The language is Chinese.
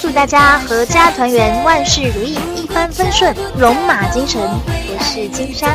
祝大家阖家团圆万事如意一帆风顺龙马精神我是金莎